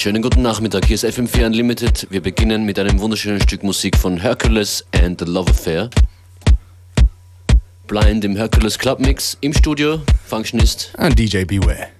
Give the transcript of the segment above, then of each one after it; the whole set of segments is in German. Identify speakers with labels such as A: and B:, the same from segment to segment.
A: Schönen guten Nachmittag, hier ist FM4 Unlimited. Wir beginnen mit einem wunderschönen Stück Musik von Hercules and the Love Affair. Blind im Hercules Club Mix im Studio, Functionist.
B: And DJ Beware.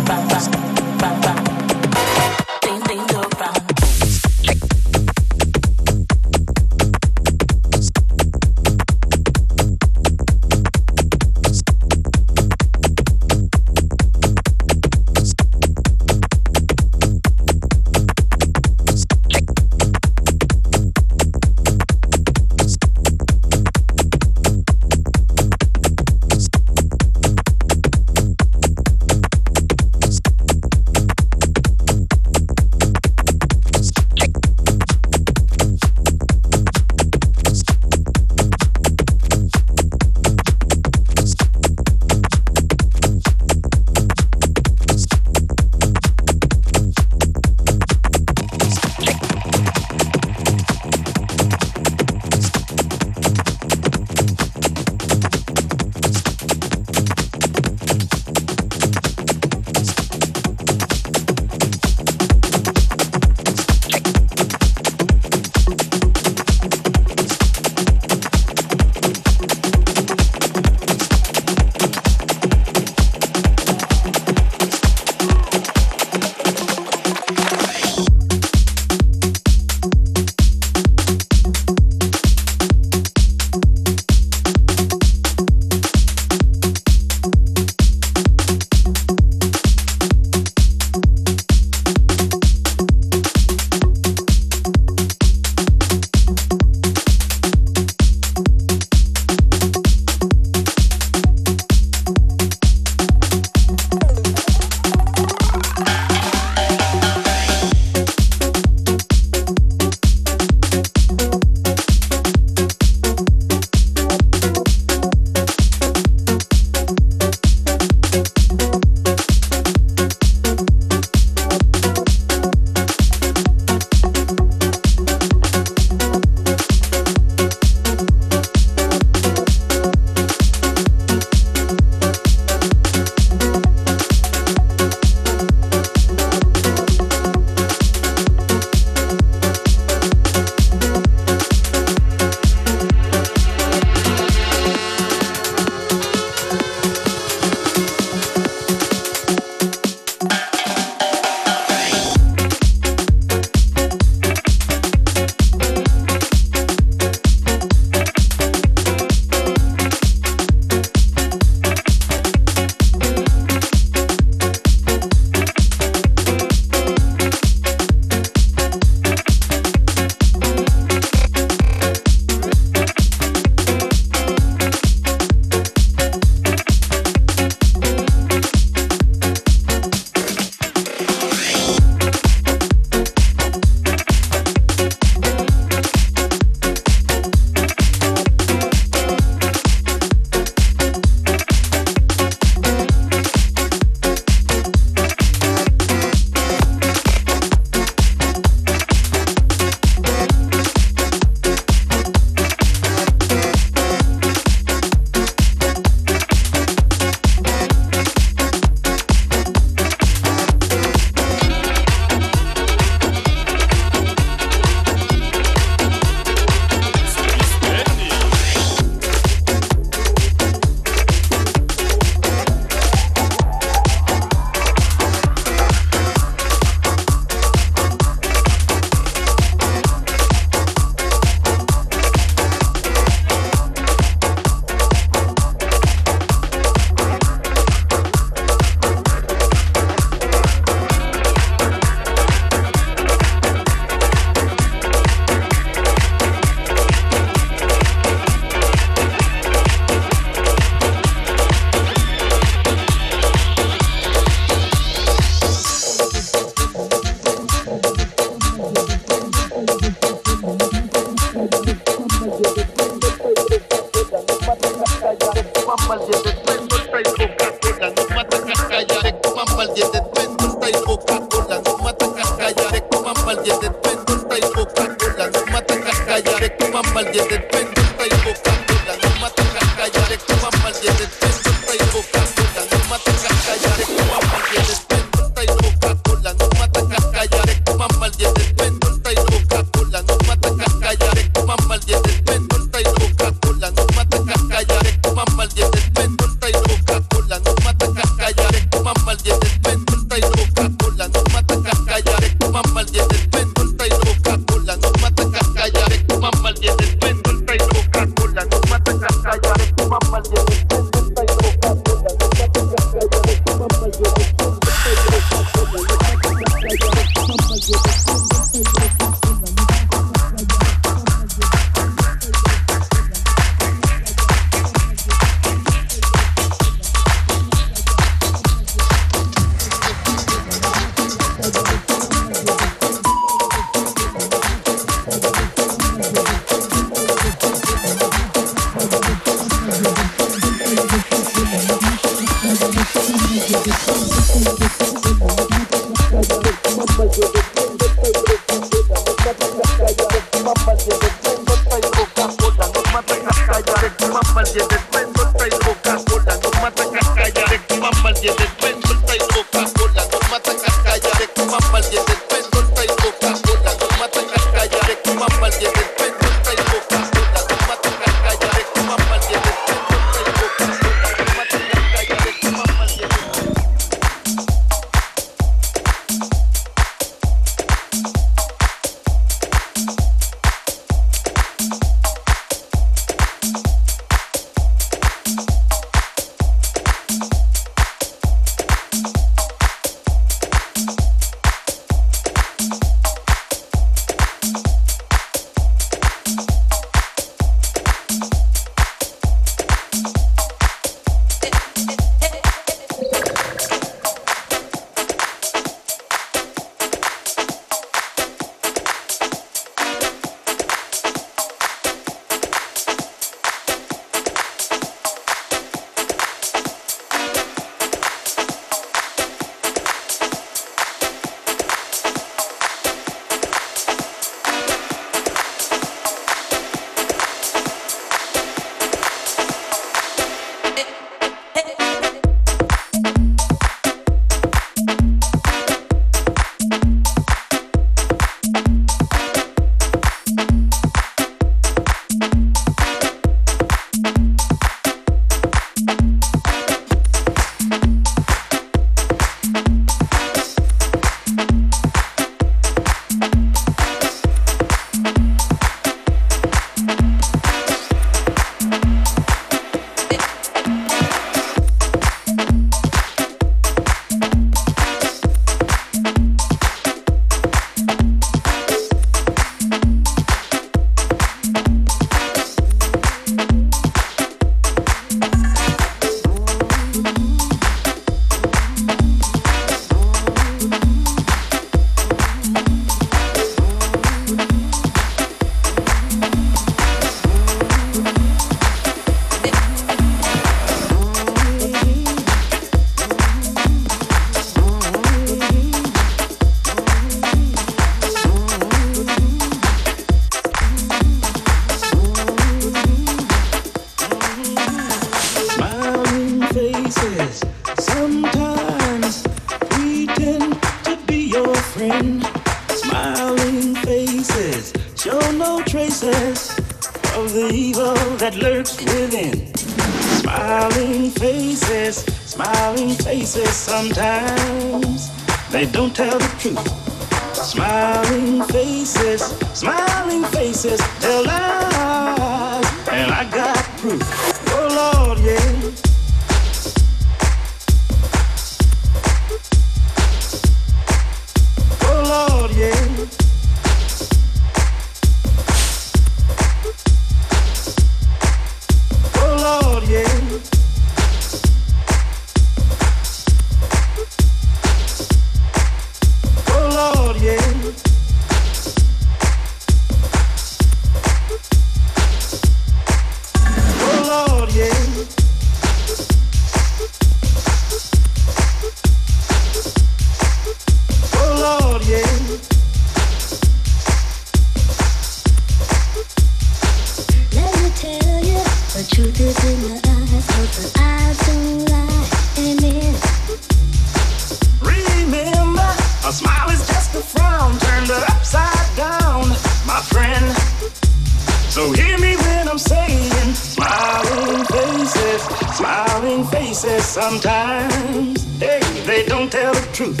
C: Sometimes. Hey, they don't tell the truth.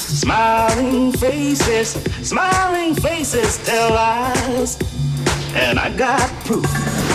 C: Smiling faces, smiling faces tell lies. And I got proof.